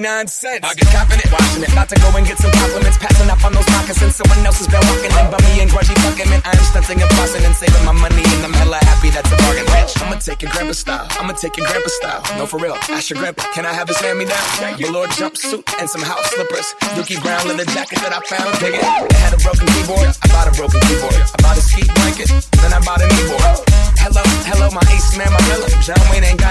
99 cents. I get confident watching it. About to go and get some compliments. Passing up on those moccasins. Someone else has been walking in. Bummy and grudgy fucking man. I am stunting and flossing and saving my money. And I'm hella happy that's a bargain, bitch. I'ma take your grandpa style. I'ma take your grandpa style. No, for real. Ask your grandpa. Can I have his hand me down? Velour jumpsuit and some house slippers. Dookie brown leather jacket that I found. Dig it. It had a broken keyboard. I bought a broken keyboard. I bought a ski blanket. Then I bought a kneeboard. Hello, hello, my ace man, my mellow. John Wayne ain't got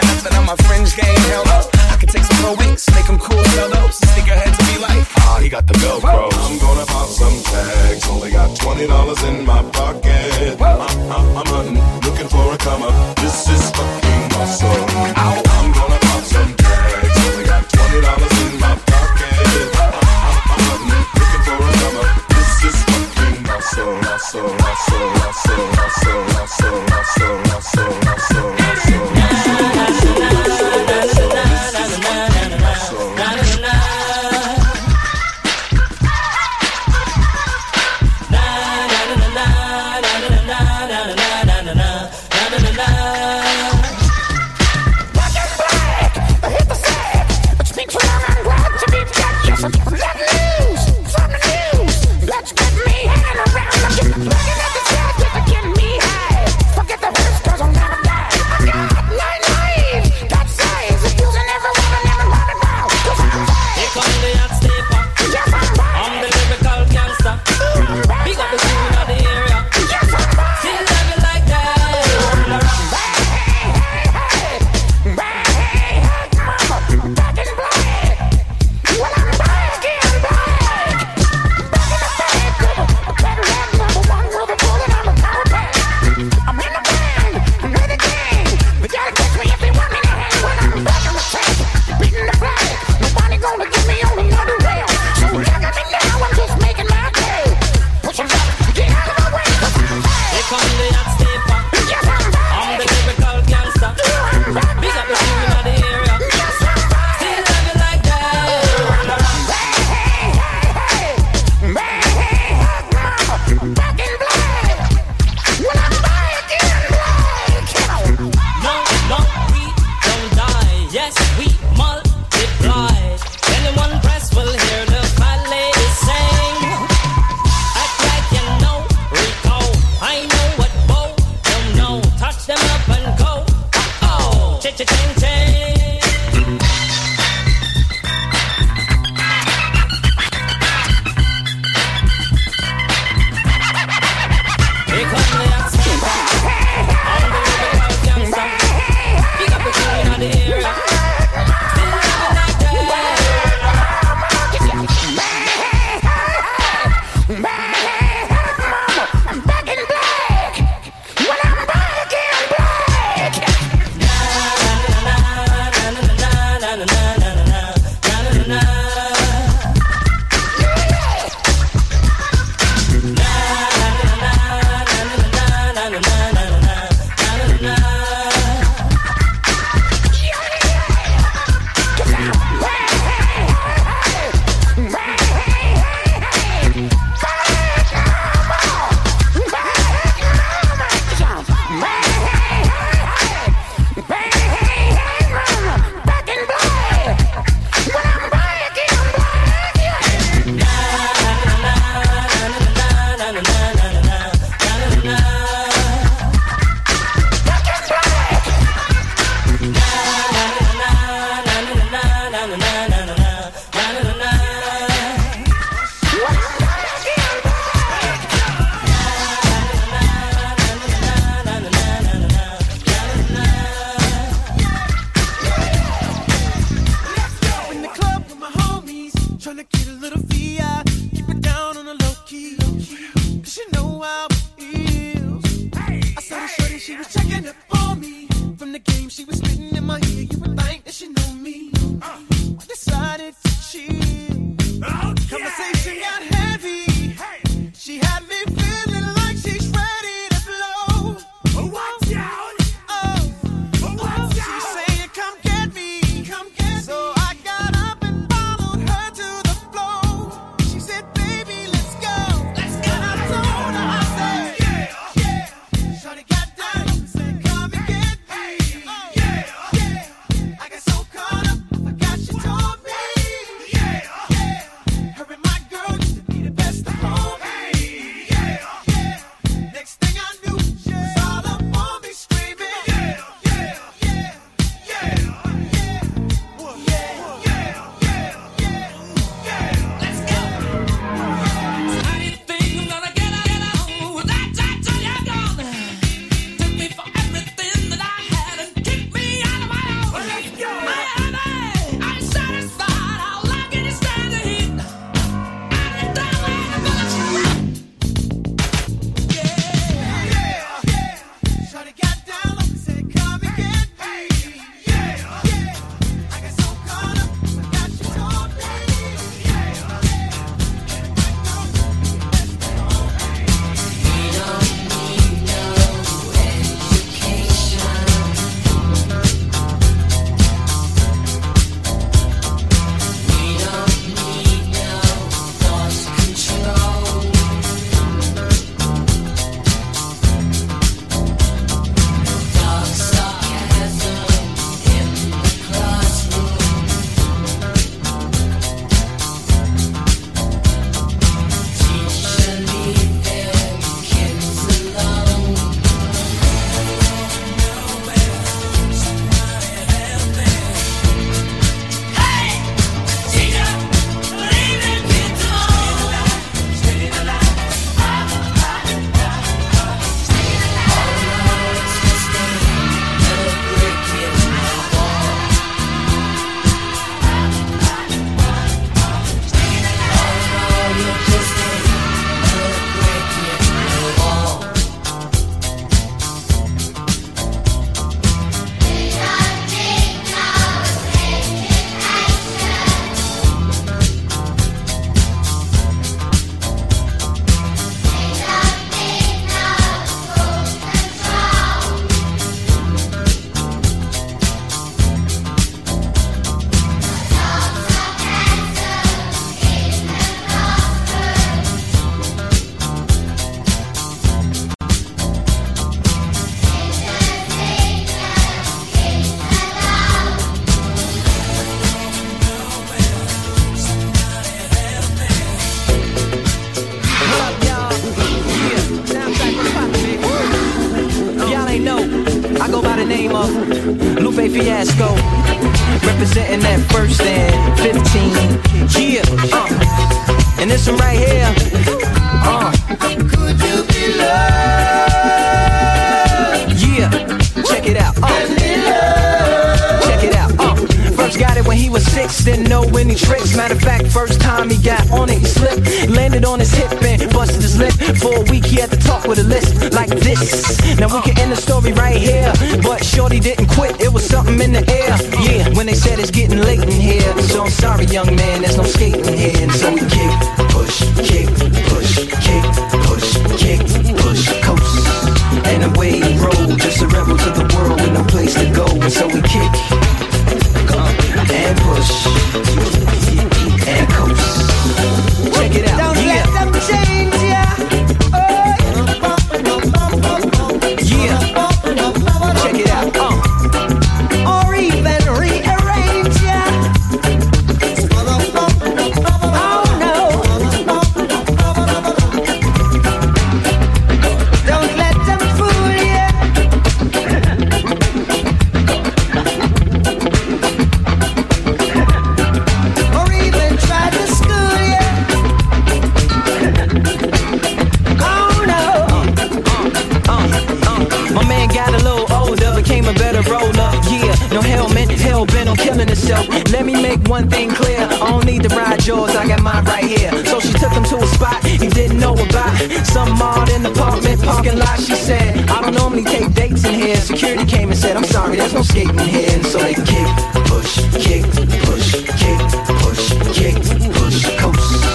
Let me make one thing clear. I don't need to ride yours, I got mine right here. So she took him to a spot he didn't know about. Some odd in the apartment parking lot. She said, I don't normally take dates in here. Security came and said, I'm sorry, there's no skating here. And so they kick, push, kick, push, kick, push, kick, push, coast.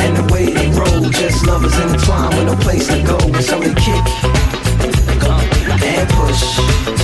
And the way they roll, just lovers intertwined with no place to go. And so they kick and push.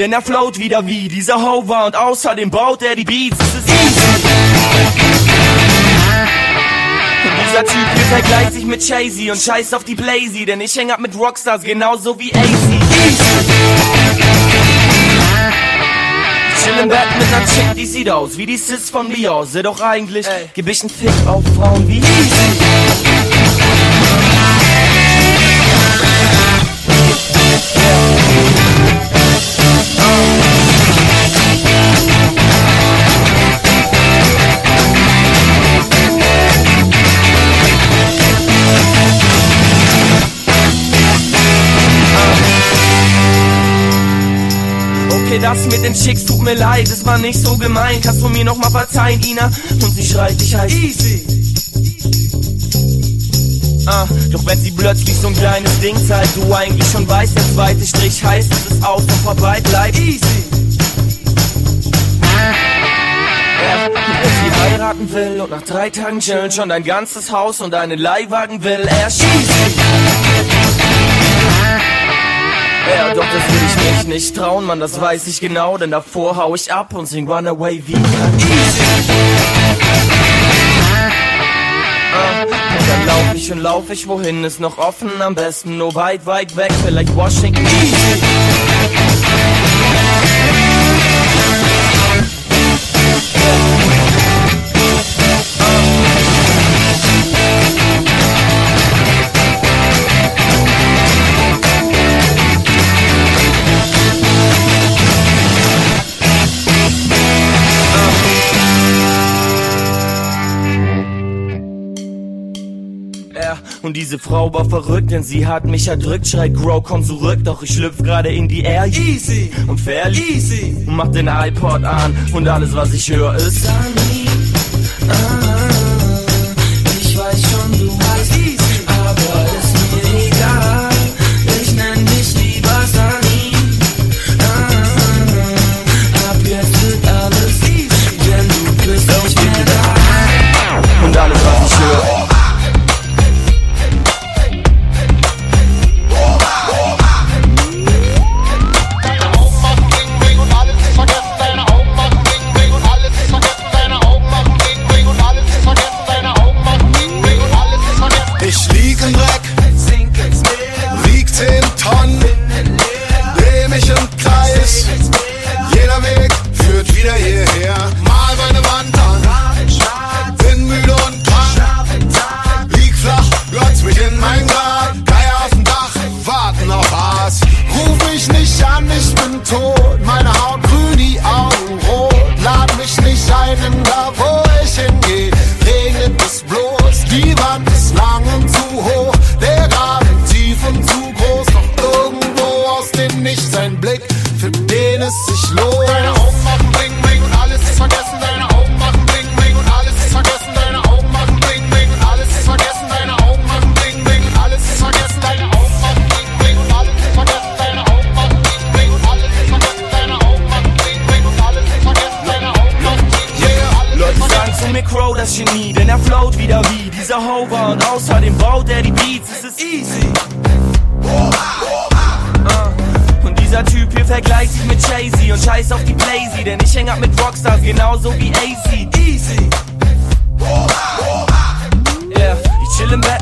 Denn er float wieder wie dieser Hover und außerdem baut er die Beats. Es ist easy. Dieser Typ hier vergleicht sich mit Chasey und scheißt auf die Blazy, denn ich häng ab mit Rockstars genauso wie AC. Chill im Bett mit ner Chick, die sieht aus wie die Sis von Beyoncé, doch eigentlich geb ich einen Fick auf Frauen wie Easy. Das mit den Chicks tut mir leid, es war nicht so gemein. Kannst du mir noch mal verzeihen, Ina? Und sie schreit, ich heiß Easy. Ah, doch wenn sie plötzlich so ein kleines Ding zeigt, du eigentlich schon weißt, der zweite Strich heißt, es ist aus und vorbei, bleib easy. Ja, wenn sie heiraten will und nach drei Tagen chillen schon dein ganzes Haus und einen Leihwagen will, er schießt. Ja, doch das will ich mich nicht trauen, Mann, das weiß ich genau, denn davor hau ich ab und sing Runaway wie Easy. Und dann lauf ich und lauf ich, wohin ist noch offen, am besten nur weit, weit weg, vielleicht Washington Easy. Und diese Frau war verrückt, denn sie hat mich erdrückt. Schreit, Grow, komm zurück, doch ich schlüpf gerade in die Air. Easy und fair, easy. Und mach den iPod an und alles, was ich höre, ist Sunny. Ah,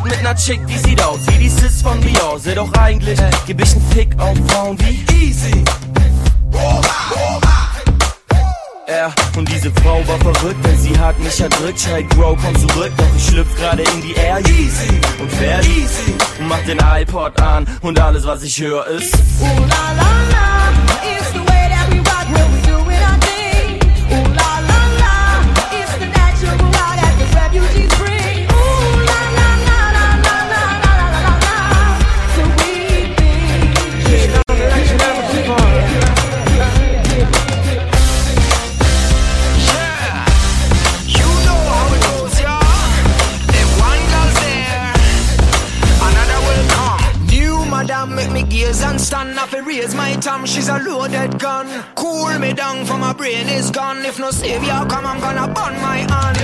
mit ner Chick, die sieht aus wie die Sis von Dior. Seh doch eigentlich, äh, geb ich 'n Fick auf Frauen wie Easy. Er und diese Frau war verrückt, denn sie hat mich erdrückt. Schreit, Bro, komm zurück, doch ich schlüpf gerade in die Air. Easy und fertig. easy. Und mach den iPod an und alles, was ich höre, ist. Oh, la, la, la. pull me down for my brain is gone. If no savior come, I'm gonna burn my hand.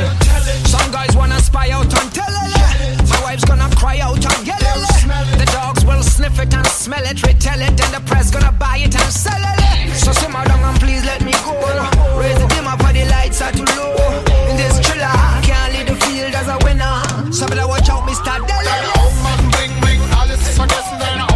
Some guys wanna spy out on telele. My wife's gonna cry out on yelele. The dogs will sniff it and smell it, retell it, and the press gonna buy it and sell it. So simmer down and please let me go. Raise the dimmer for the lights are too low. In this thriller, can't leave the field as a winner. So better watch out, Mr. Dele. Bring, bring, alles ist vergessen, deine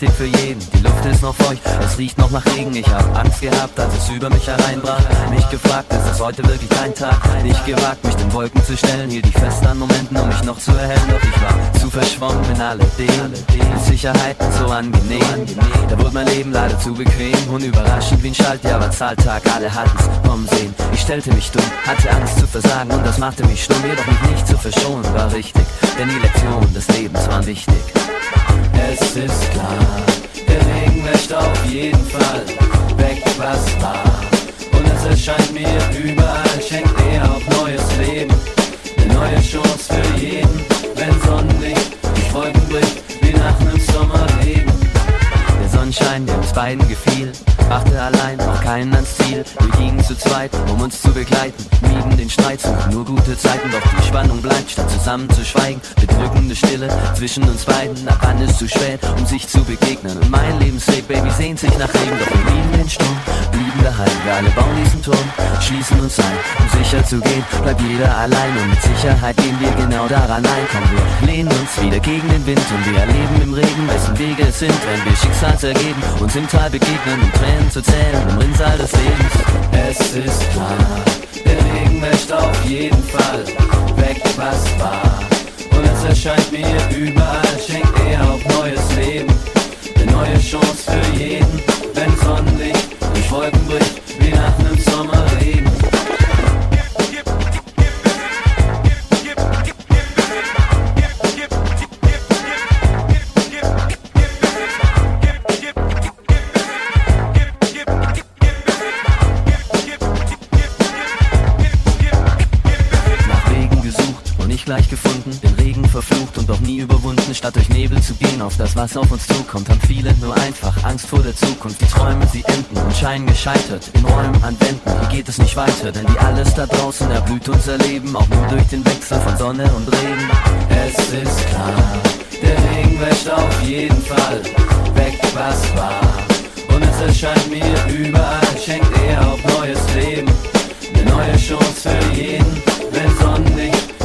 wichtig für jeden. Die Luft ist noch feucht, es riecht noch nach Regen. Ich hab Angst gehabt, als es über mich hereinbrach. Mich gefragt, ist es heute wirklich dein Tag? Nicht gewagt, mich den Wolken zu stellen. Hielt ich fest an Momenten, um mich noch zu erhellen. Doch ich war zu verschwommen in alledem. Die Sicherheiten so angenehm. Da wurde mein Leben leider zu bequem. Unüberraschend wie ein Schaltjahr war Zahltag. Alle hatten's vom Sehen. Ich stellte mich dumm, hatte Angst zu versagen und das machte mich stumm. Jedoch mich nicht zu verschonen war richtig. Denn die Lektionen des Lebens waren wichtig. Es ist klar, der Regen wäscht auf jeden Fall weg, was war. Und es erscheint mir überall, schenkt er auch neues Leben. Eine neue Chance für jeden, wenn Sonnenlicht die Wolken bricht, wie nach einem Sommerregen. Der Sonnenschein, der uns beiden gefiel, brachte allein auch keinen ans Ziel. Wir gingen zu zweit, um uns zu begleiten, mieden den Streit, suchten nur gute Zeiten, doch die Spannung bleibt, statt zusammen zu schweigen. Bedrückende Stille zwischen uns beiden, ab wann ist zu spät, um sich zu begegnen. Und mein Lebensweg, Baby, sehnt sich nach Leben, doch wir lieben den Sturm, blieben daheim. Wir alle bauen diesen Turm, schließen uns ein, um sicher zu gehen, bleibt jeder allein und mit Sicherheit gehen wir genau daran ein. Komm, wir lehnen uns wieder gegen den Wind und wir erleben im Regen, wessen Wege es sind, wenn wir Schicksals ergeben, uns im Tal begegnen, um Tränen zu zählen, im Rinnsal des Lebens. Es ist klar, der Regen wäscht auf jeden Fall weg, was war. Es erscheint mir überall, schenkt er auch neues Leben. Eine neue Chance für jeden, wenn Sonnenlicht durch Wolken bricht, wie nach einem Sommerregen. Auf das, was auf uns zukommt, haben viele nur einfach Angst vor der Zukunft. Die Träume, sie enden und scheinen gescheitert, in Räumen an Wänden, geht es nicht weiter, denn die alles da draußen erblüht unser Leben, auch nur durch den Wechsel von Sonne und Regen. Es ist klar, der Regen wäscht auf jeden Fall weg, was war. Und es erscheint mir überall, schenkt er auch neues Leben. Eine neue Chance für jeden, wenn Sonnenlicht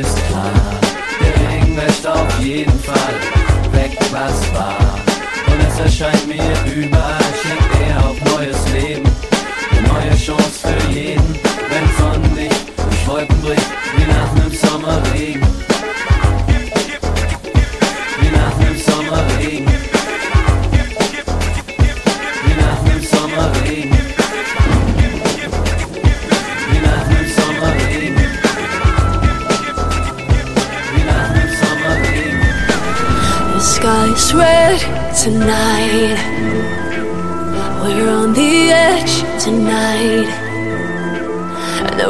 ist klar, der Regen wäscht auf jeden Fall. Weg, was war. Und es erscheint mir überall,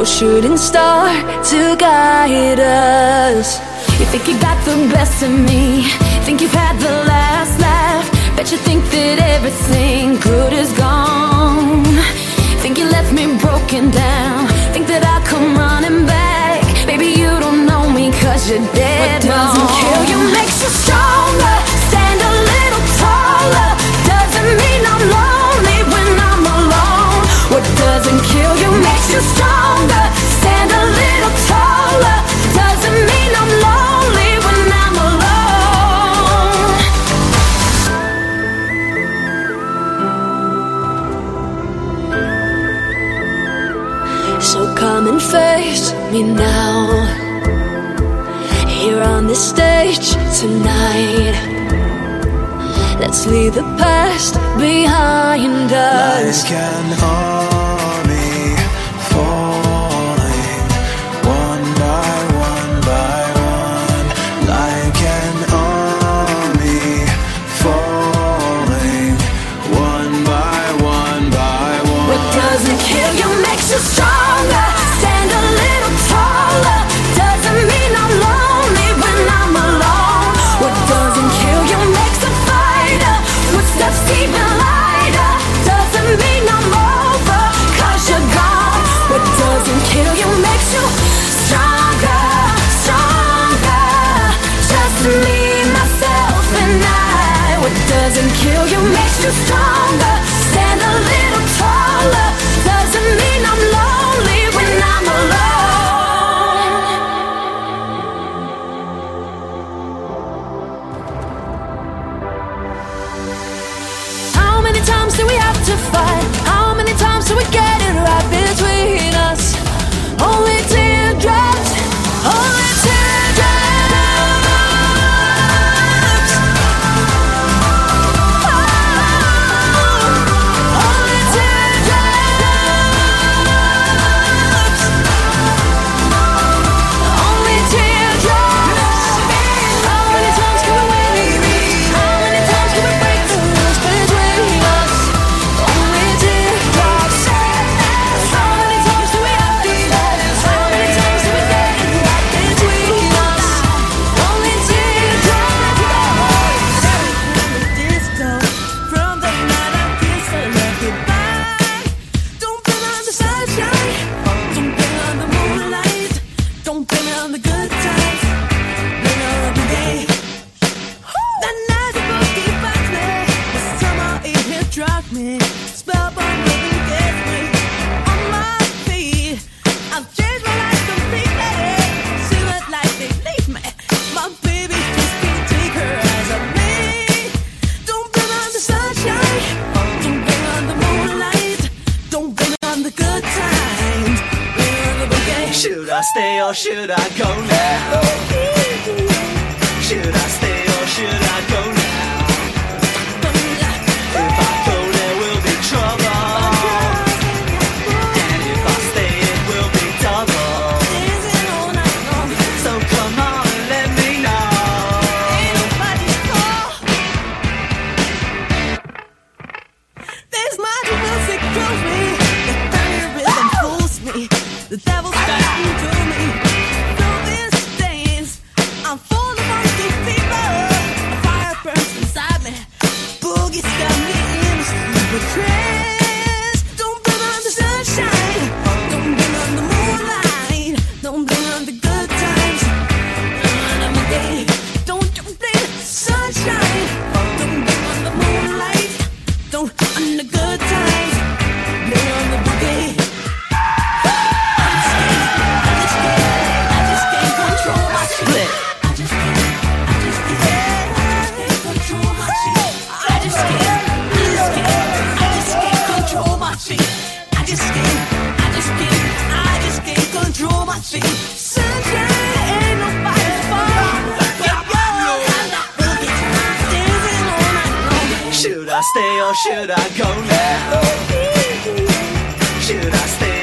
shooting star to guide us. You think you got the best of me? Think you've had the last laugh? Bet you think that everything good is gone. Think you left me broken down. Think that I'll come running back. Baby, you don't know me cause you're dead. What doesn't kill you makes you stronger. Stand a little taller. Doesn't mean I'm lonely when I'm alone. What doesn't kill you makes you stronger. Me now. Here on this stage tonight. Let's leave the past behind us. Like an stronger. Stay or should I go now? Should I stay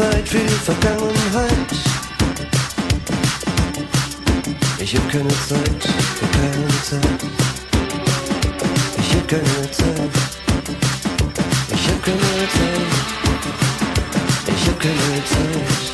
Zeit für Vergangenheit. Ich hab keine Zeit für keine Zeit. Ich hab keine Zeit. Ich hab keine Zeit. Ich hab keine Zeit.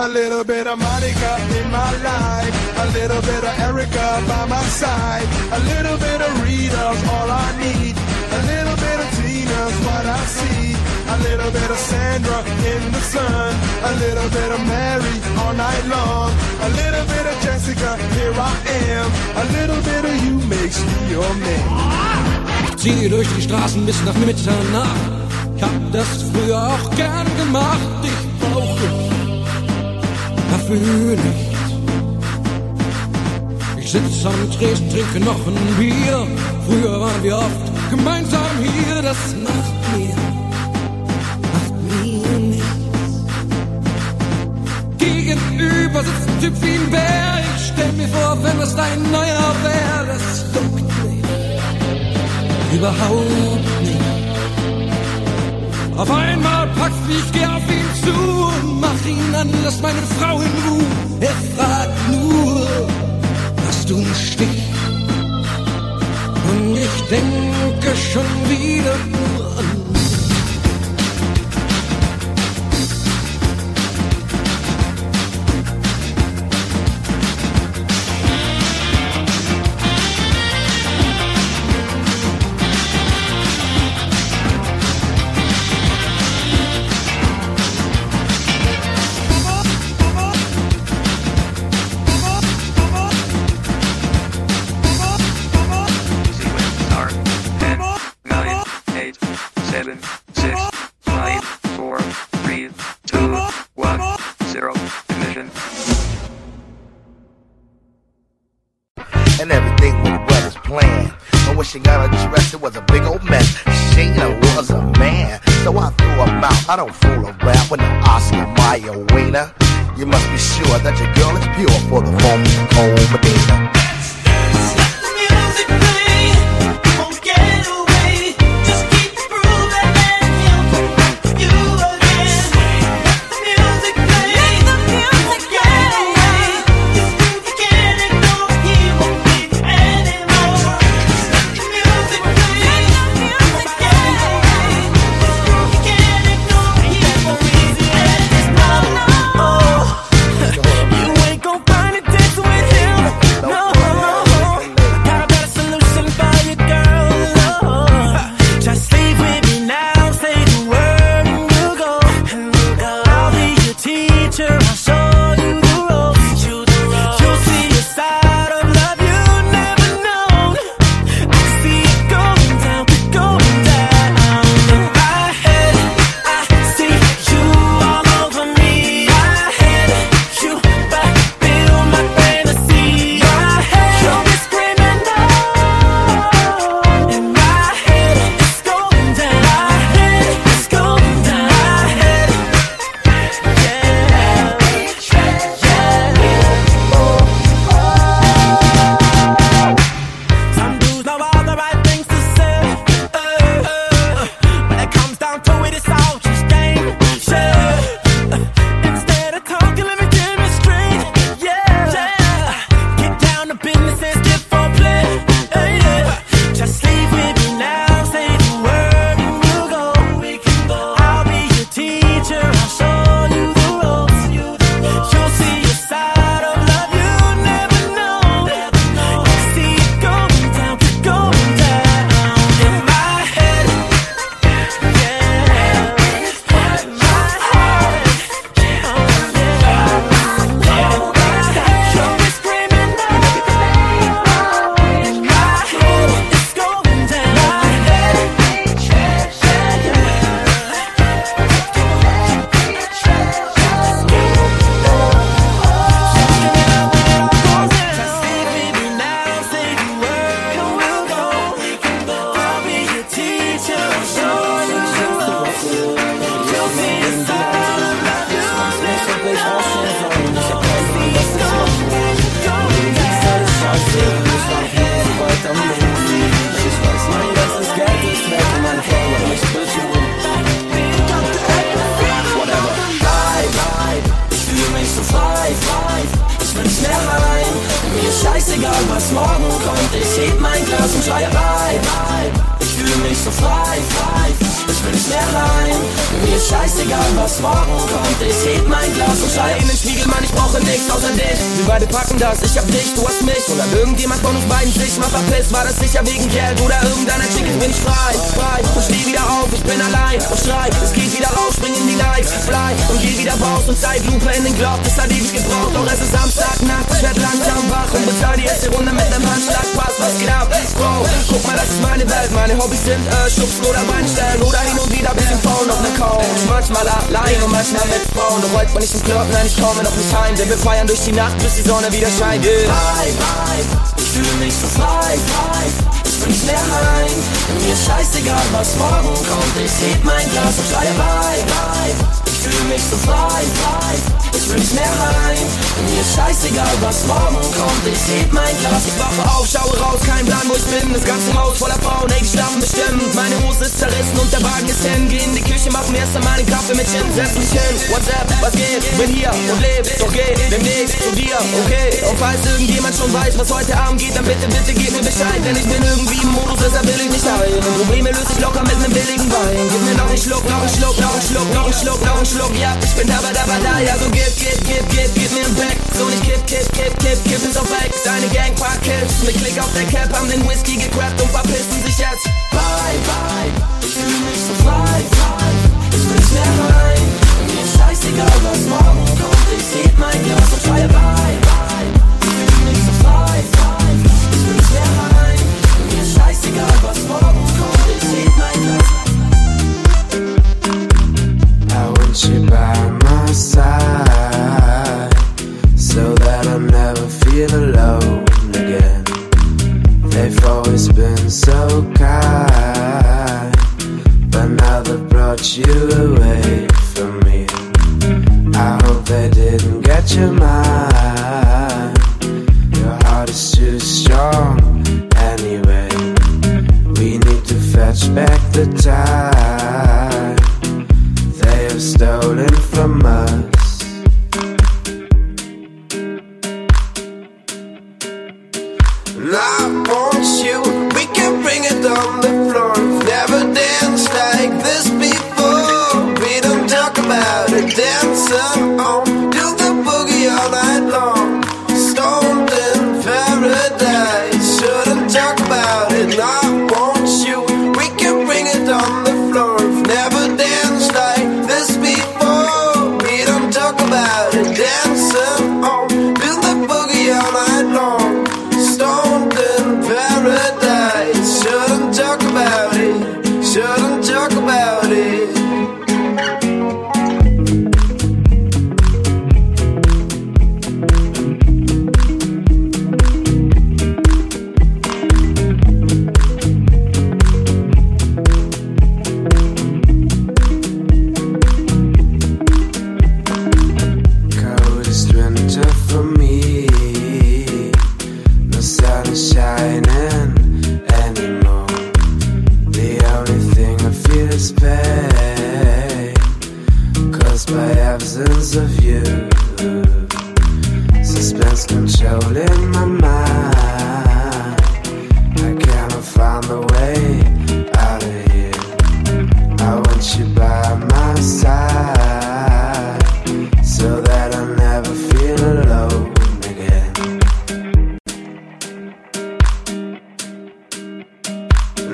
A little bit of Monica in my life. A little bit of Erica by my side. A little bit of Rita's all I need. A little bit of Tina's what I see. A little bit of Sandra in the sun. A little bit of Mary all night long. A little bit of Jessica, here I am. A little bit of you makes me your man. Ziehe durch die Straßen bis nach Mitternacht. Ich hab das früher auch gern gemacht. Dafür nichts. Ich sitz am Tresen, trinke noch ein Bier. Früher waren wir oft gemeinsam hier. Das macht mir, macht mir nichts. Gegenüber sitzt ein Typ wie ein Bär. Ich stell mir vor, wenn es dein neuer wär, das juckt mich überhaupt nicht. Auf einmal packt mich, geh auf ihn zu und mach ihn an, lass meine Frau in Ruhe. Er fragt nur, hast du einen Stich? Und ich denke schon wieder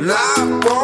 la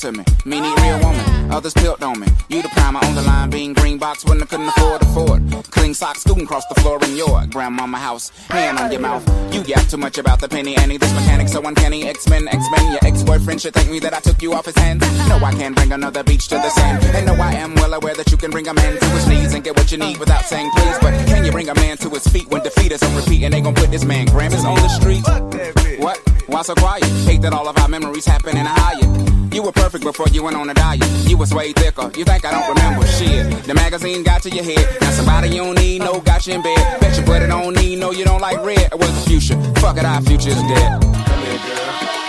to me. Me need real woman. Others built on me. You the primer on the line. Being green box when I couldn't afford. Socks scooting across the floor in your grandmama house. Hand on your mouth. You yap too much about the penny Annie. This mechanic so uncanny. X-Men, X-Men. Your ex-boyfriend should thank me that I took you off his hands. No, I can't bring another beach to the sand. And no, I am well aware that you can bring a man to his knees and get what you need without saying please. But can you bring a man to his feet when defeat is on repeat and they gon' put this man Grammys on the street? What? Why so quiet? Hate that all of our memories happen in a higher. You were perfect before you went on a diet. You was way thicker. You think I don't remember shit? The magazine got to your head. Now somebody you don't need, no, got in bed. Bet your it don't need, no, you don't like red. It was the future. Fuck it, our future's dead. Come here, girl.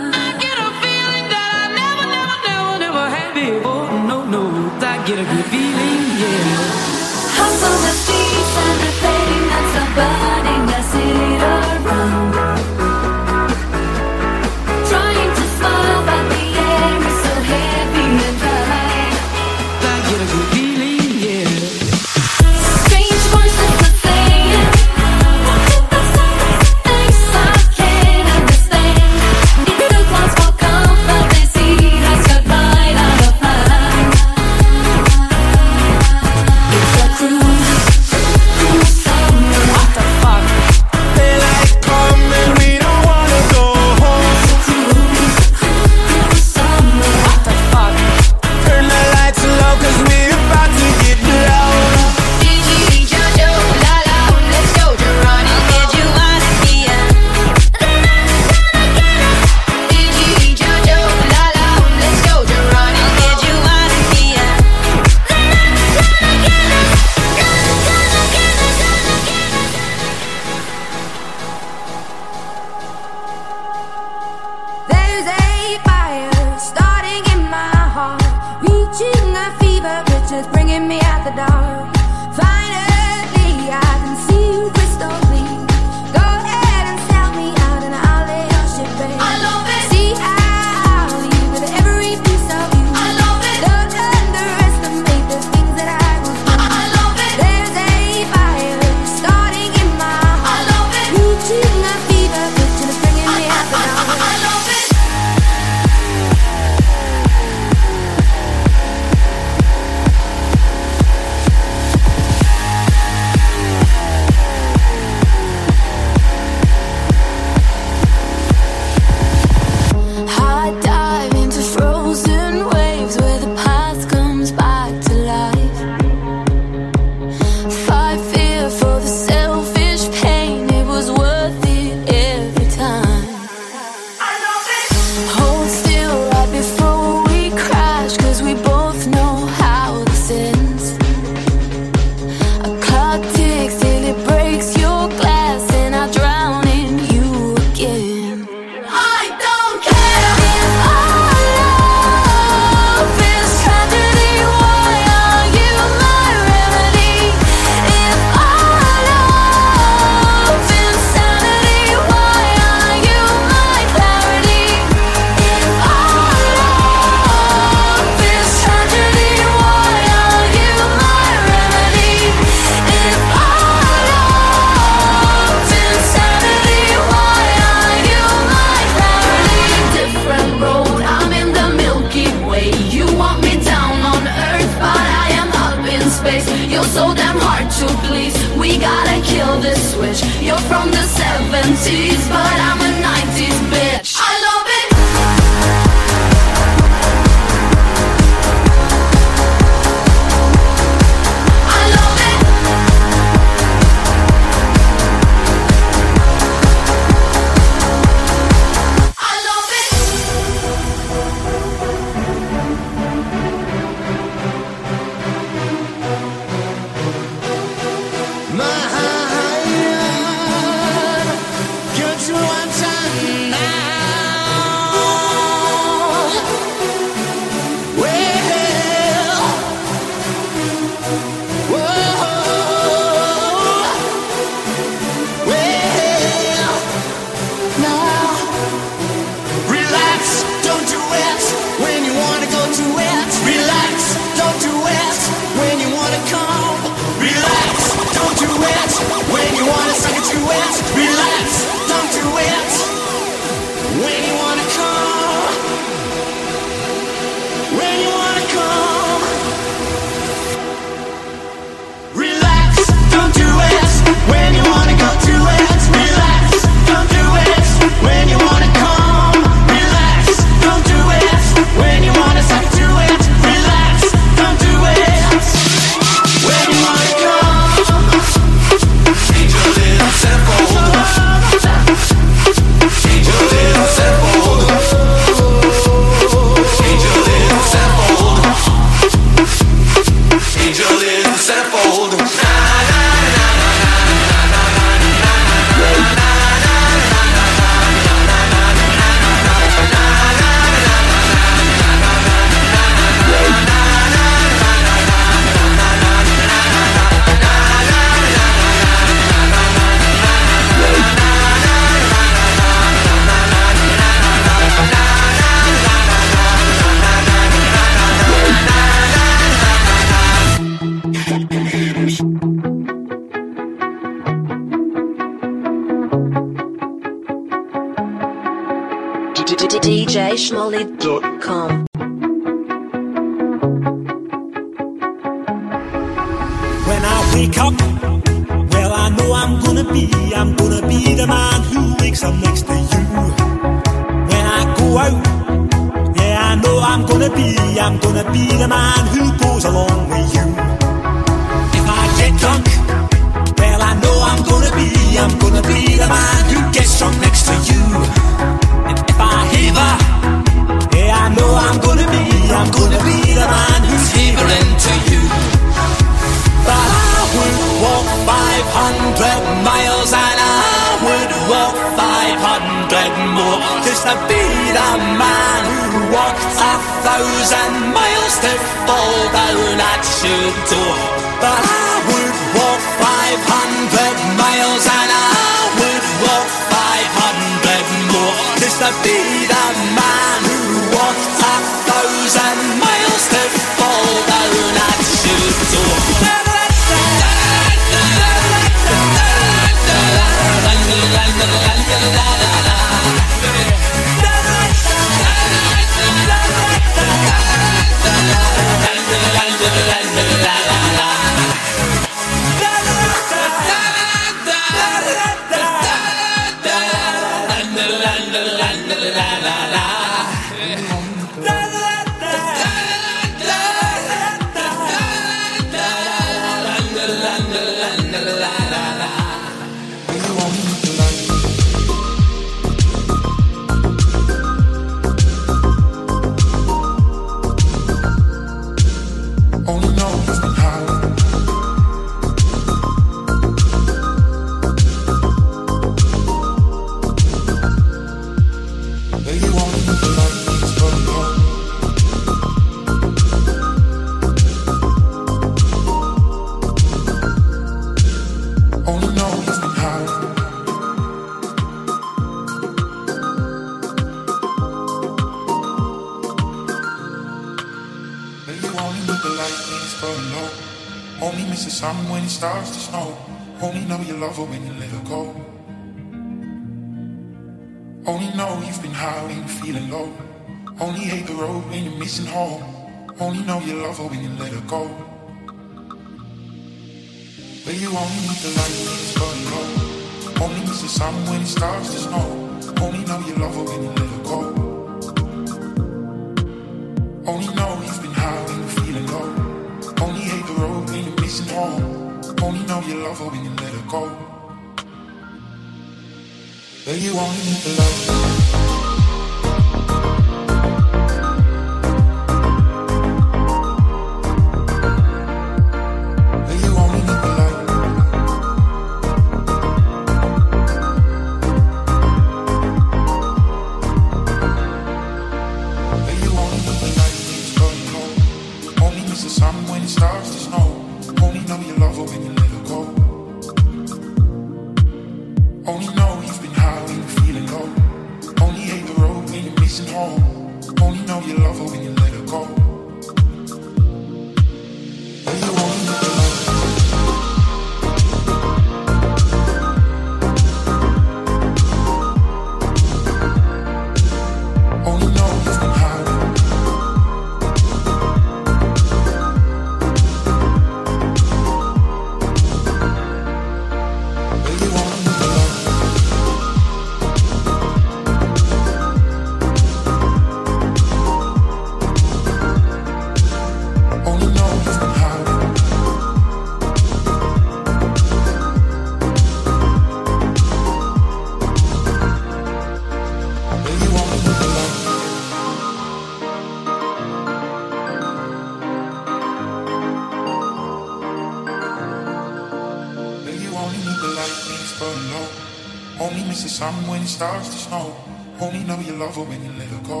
love her when you let her go.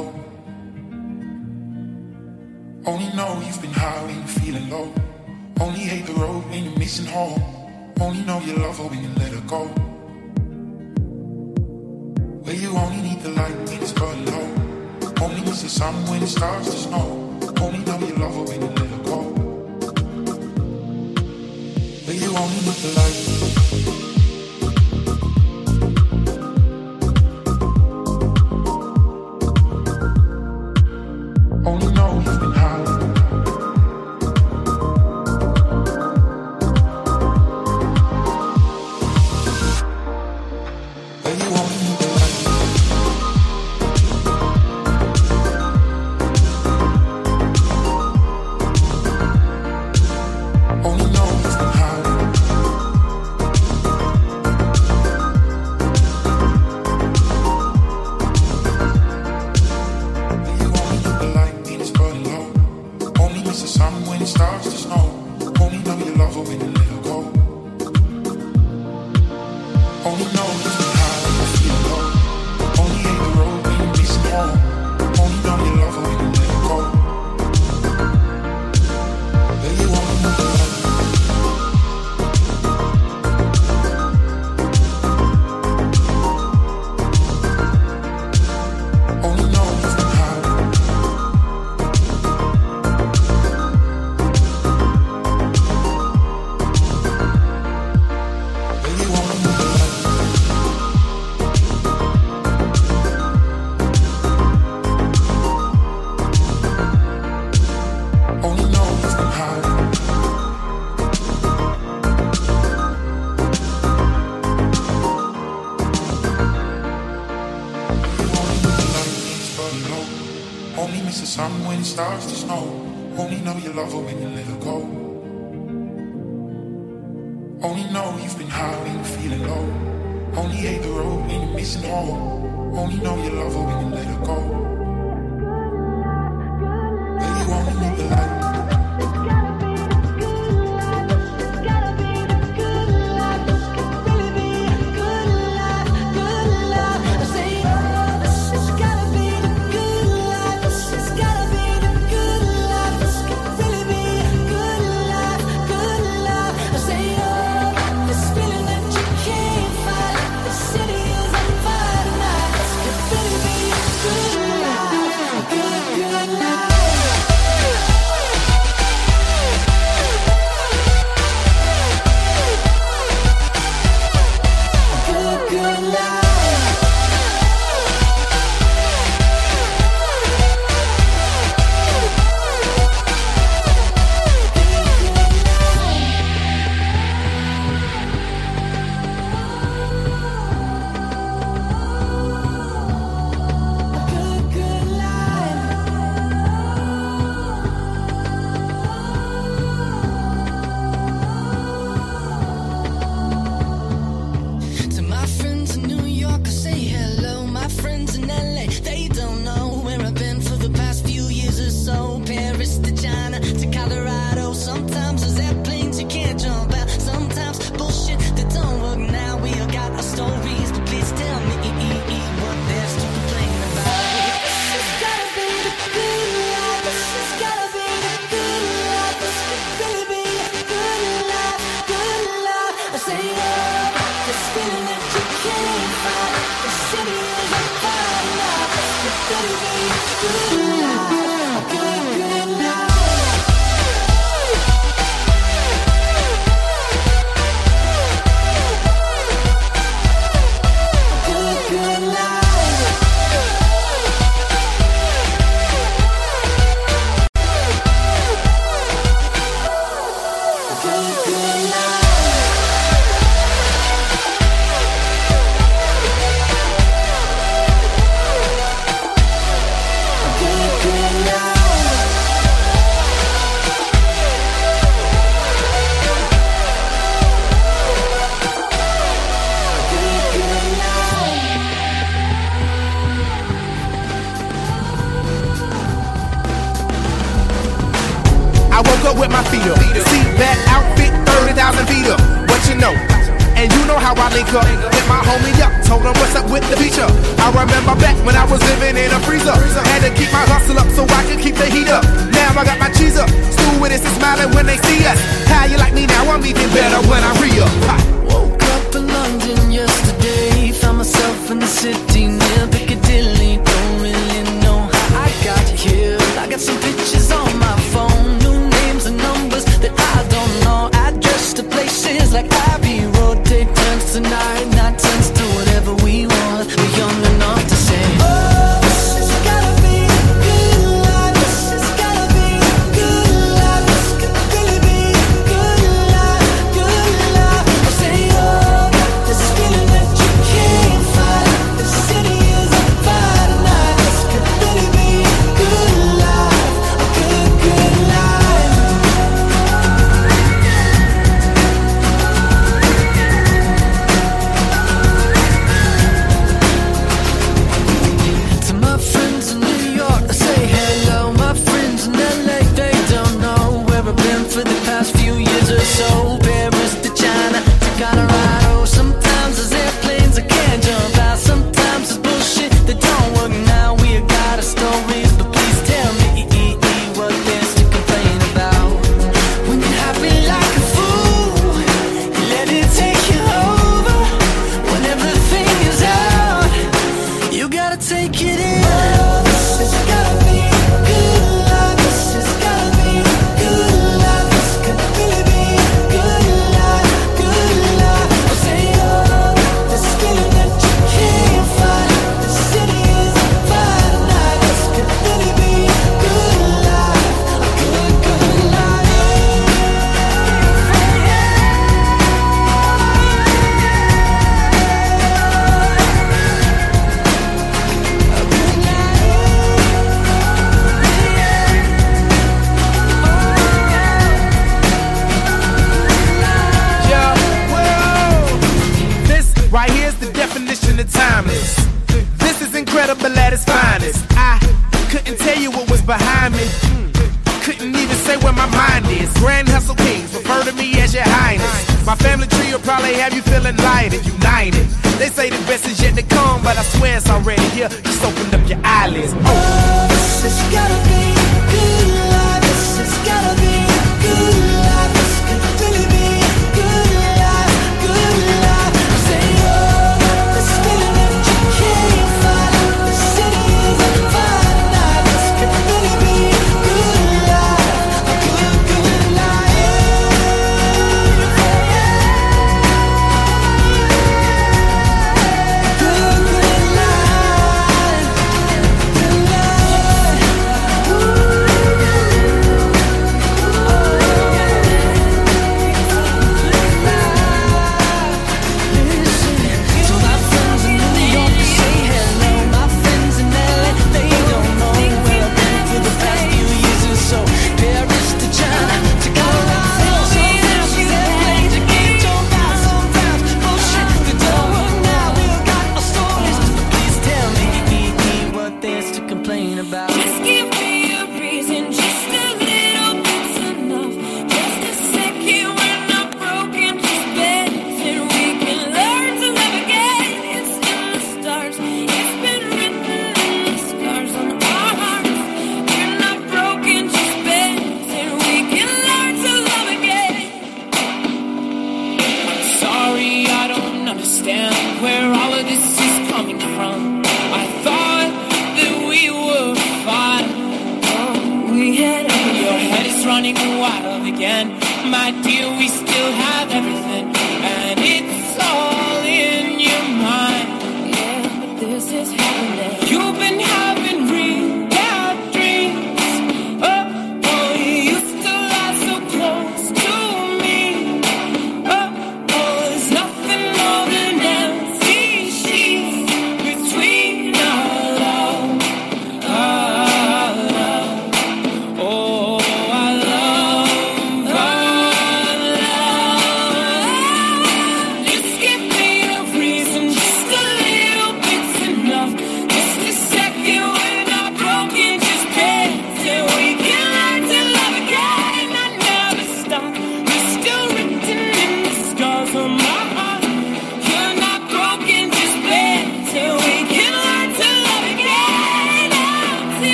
Only know you've been high when you're feeling low. Only hate the road when you're missing home.